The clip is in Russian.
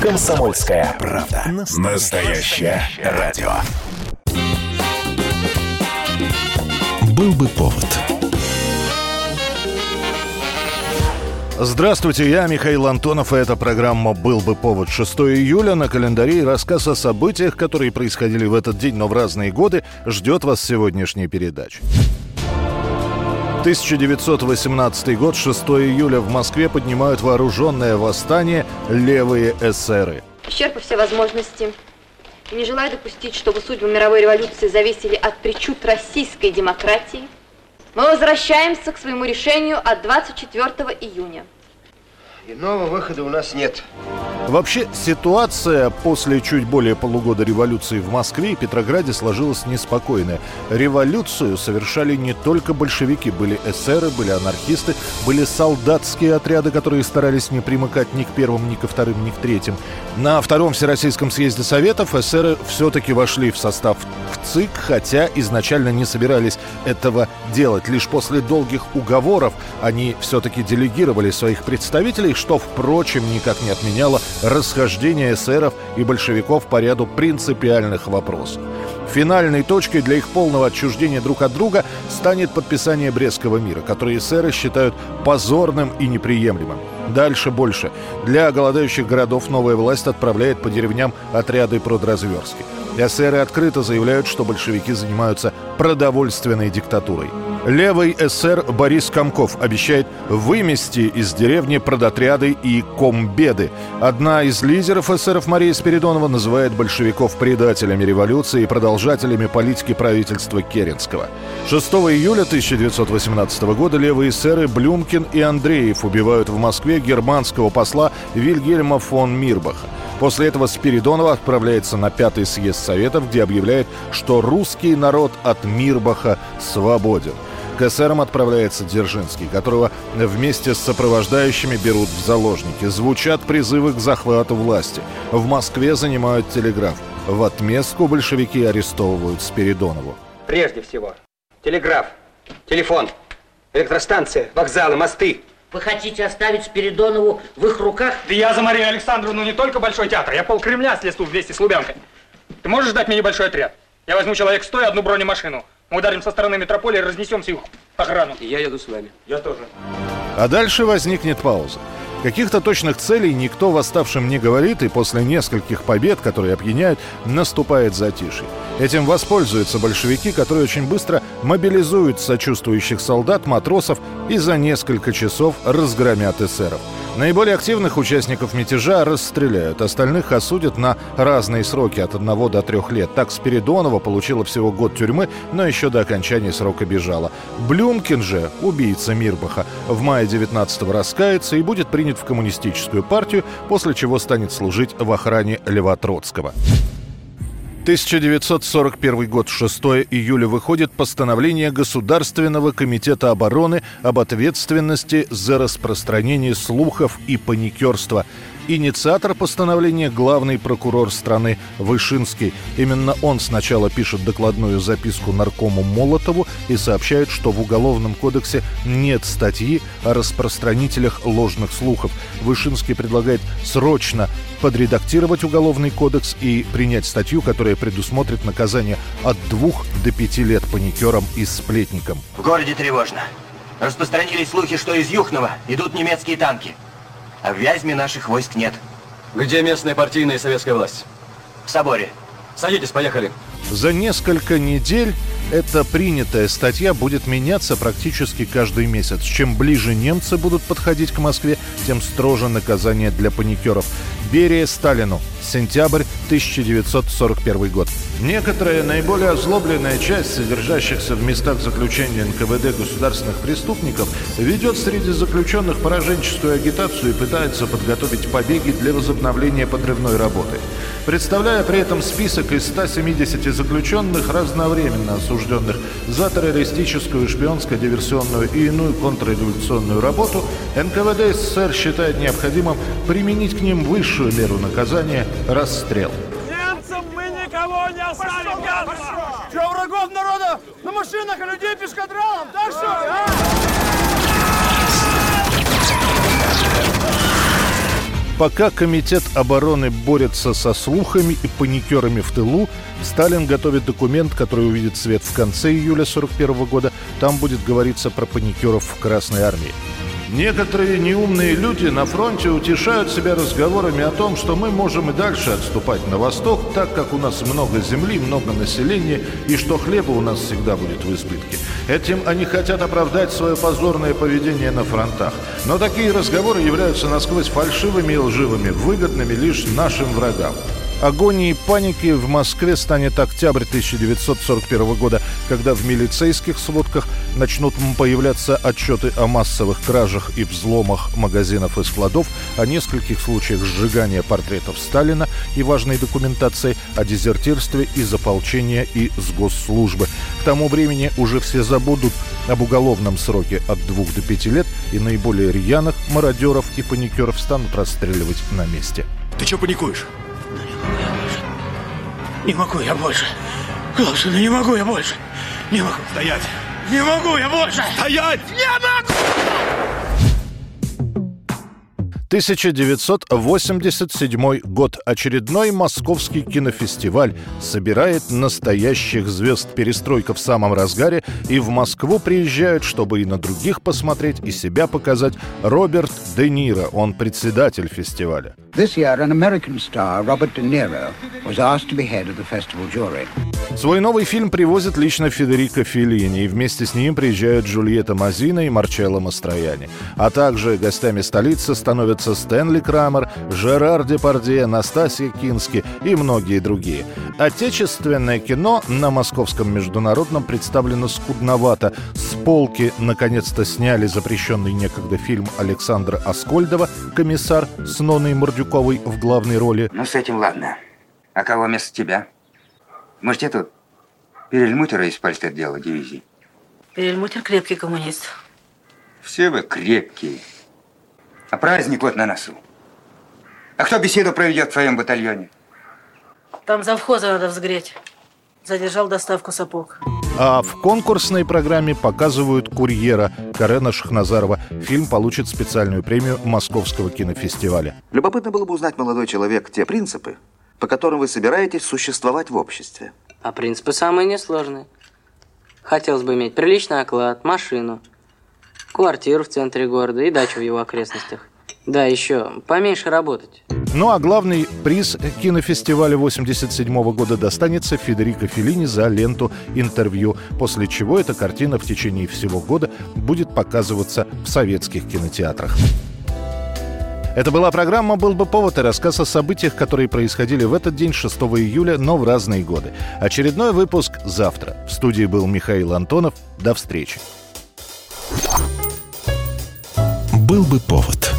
Комсомольская правда. Настоящее радио. Был бы повод. Здравствуйте, я Михаил Антонов, и эта программа «Был бы повод» 6 июля. На календаре и рассказ о событиях, которые происходили в этот день, но в разные годы, ждет вас сегодняшняя передача. 1918 год, 6 июля в Москве поднимают вооруженное восстание левые эсеры. Исчерпав все возможности не желая допустить, чтобы судьбы мировой революции зависели от причуд российской демократии, мы возвращаемся к своему решению от 24 июня. Иного выхода у нас нет. Вообще, ситуация после чуть более полугода революции в Москве и Петрограде сложилась неспокойная. Революцию совершали не только большевики. Были эсеры, были анархисты, были солдатские отряды, которые старались не примыкать ни к первым, ни ко вторым, ни к третьим. На Втором Всероссийском съезде Советов эсеры все-таки вошли в состав в ЦИК, хотя изначально не собирались этого делать. Лишь после долгих уговоров они все-таки делегировали своих представителей, что, впрочем, никак не отменяло расхождение эсеров и большевиков по ряду принципиальных вопросов. Финальной точкой для их полного отчуждения друг от друга станет подписание Брестского мира, который эсеры считают позорным и неприемлемым. Дальше больше. Для голодающих городов новая власть отправляет по деревням отряды продразверстки. Эсеры открыто заявляют, что большевики занимаются продовольственной диктатурой. Левый эсер Борис Комков обещает вымести из деревни продотряды и комбеды. Одна из лидеров эсеров Мария Спиридонова называет большевиков предателями революции и продолжателями политики правительства Керенского. 6 июля 1918 года левые эсеры Блюмкин и Андреев убивают в Москве германского посла Вильгельма фон Мирбаха. После этого Спиридонова отправляется на пятый съезд Советов, где объявляет, что русский народ от Мирбаха свободен. К эсерам отправляется Дзержинский, которого вместе с сопровождающими берут в заложники. Звучат призывы к захвату власти. В Москве занимают телеграф. В отместку большевики арестовывают Спиридонову. Прежде всего, телеграф, телефон, электростанция, вокзалы, мосты. Вы хотите оставить Спиридонову в их руках? Да я за Марию Александровну не только Большой театр, я пол Кремля слезу вместе с Лубянкой. Ты можешь дать мне небольшой отряд? Я возьму человек сто и одну бронемашину. Мы ударим со стороны метрополии и разнесем всю их охрану. И я еду с вами. Я тоже. А дальше возникнет пауза. Каких-то точных целей никто восставшим не говорит, и после нескольких побед, которые опьяняют, наступает затишье. Этим воспользуются большевики, которые очень быстро мобилизуют сочувствующих солдат, матросов и за несколько часов разгромят эсеров. Наиболее активных участников мятежа расстреляют, остальных осудят на разные сроки от 1 до 3 лет. Так Спиридонова получила всего год тюрьмы, но еще до окончания срока бежала. Блюмкин же, убийца Мирбаха, в мае 19-го раскается и будет принят в коммунистическую партию, после чего станет служить в охране Льва Троцкого. 1941 год, 6 июля, выходит постановление Государственного комитета обороны об ответственности за распространение слухов и паникерства. Инициатор постановления – главный прокурор страны Вышинский. Именно он сначала пишет докладную записку наркому Молотову и сообщает, что в Уголовном кодексе нет статьи о распространителях ложных слухов. Вышинский предлагает срочно подредактировать Уголовный кодекс и принять статью, которая предусмотрит наказание от двух до пяти лет паникерам и сплетникам. В городе тревожно. Распространились слухи, что из Юхнова идут немецкие танки. А в Вязьме наших войск нет. Где местная партийная и советская власть? В соборе. Садитесь, поехали. За несколько недель эта принятая статья будет меняться практически каждый месяц. Чем ближе немцы будут подходить к Москве, тем строже наказание для паникеров. Берия Сталину. Сентябрь 1941 год. Некоторая наиболее озлобленная часть содержащихся в местах заключения НКВД государственных преступников ведет среди заключенных пораженческую агитацию и пытается подготовить побеги для возобновления подрывной работы. Представляя при этом список из 170 заключенных, разновременно осужденных за террористическую, шпионско-диверсионную и иную контрреволюционную работу, НКВД СССР считает необходимым применить к ним высшую меру наказания – расстрел. Немцам мы никого не оставим, гадство! Что, врагов народа на машинах, а людей пешкадралом? Так что ли, а? Пока Комитет обороны борется со слухами и паникерами в тылу, Сталин готовит документ, который увидит свет в конце июля 1941 года. Там будет говориться про паникеров в Красной Армии. Некоторые неумные люди на фронте утешают себя разговорами о том, что мы можем и дальше отступать на восток, так как у нас много земли, много населения, и что хлеба у нас всегда будет в избытке. Этим они хотят оправдать свое позорное поведение на фронтах. Но такие разговоры являются насквозь фальшивыми и лживыми, выгодными лишь нашим врагам. Агонией паники в Москве станет октябрь 1941 года, когда в милицейских сводках начнут появляться отчеты о массовых кражах и взломах магазинов и складов, о нескольких случаях сжигания портретов Сталина и важной документации о дезертирстве из ополчения и с госслужбы. К тому времени уже все забудут об уголовном сроке от двух до пяти лет, и наиболее рьяных мародеров и паникеров станут расстреливать на месте. Ты что паникуешь? Не могу я больше. Главное, не могу я больше. Не могу. Стоять. Не могу я больше. Стоять. Не могу. 1987 год. Очередной московский кинофестиваль собирает настоящих звезд. Перестройка в самом разгаре. И в Москву приезжают, чтобы и на других посмотреть, и себя показать. Роберт Де Ниро. Он председатель фестиваля. This year, an American star, Robert De Niro, was asked to be head of the festival jury. Свой новый фильм привозит лично Федерико Феллини, и вместе с ним приезжают Джульетта Мазина и Марчелло Мастрояни. А также гостями столицы становятся Стэнли Крамер, Жерар Депардье, Настасья Кински и многие другие. Отечественное кино на Московском международном представлено скудновато. С полки наконец-то сняли запрещенный некогда фильм Александра Аскольдова «Комиссар» с Ноной Мордюковой в главной роли. Ну, с этим ладно. А кого вместо тебя? Может, я тут перельмутера из пальстер-дела дивизии? Перельмутер крепкий коммунист. Все вы крепкие. А праздник вот на носу. А кто беседу проведет в твоем батальоне? Там завхоза надо взгреть. Задержал доставку сапог. А в конкурсной программе показывают «Курьера» Карена Шахназарова. Фильм получит специальную премию Московского кинофестиваля. Любопытно было бы узнать, молодой человек, те принципы, по которым вы собираетесь существовать в обществе. А принципы самые несложные. Хотелось бы иметь приличный оклад, машину, квартиру в центре города и дачу в его окрестностях. Да, еще поменьше работать. Ну а главный приз кинофестиваля 87 года достанется Федерико Феллини за ленту «Интервью», после чего эта картина в течение всего года будет показываться в советских кинотеатрах. Это была программа «Был бы повод» и рассказ о событиях, которые происходили в этот день, 6 июля, но в разные годы. Очередной выпуск завтра. В студии был Михаил Антонов. До встречи. «Был бы повод»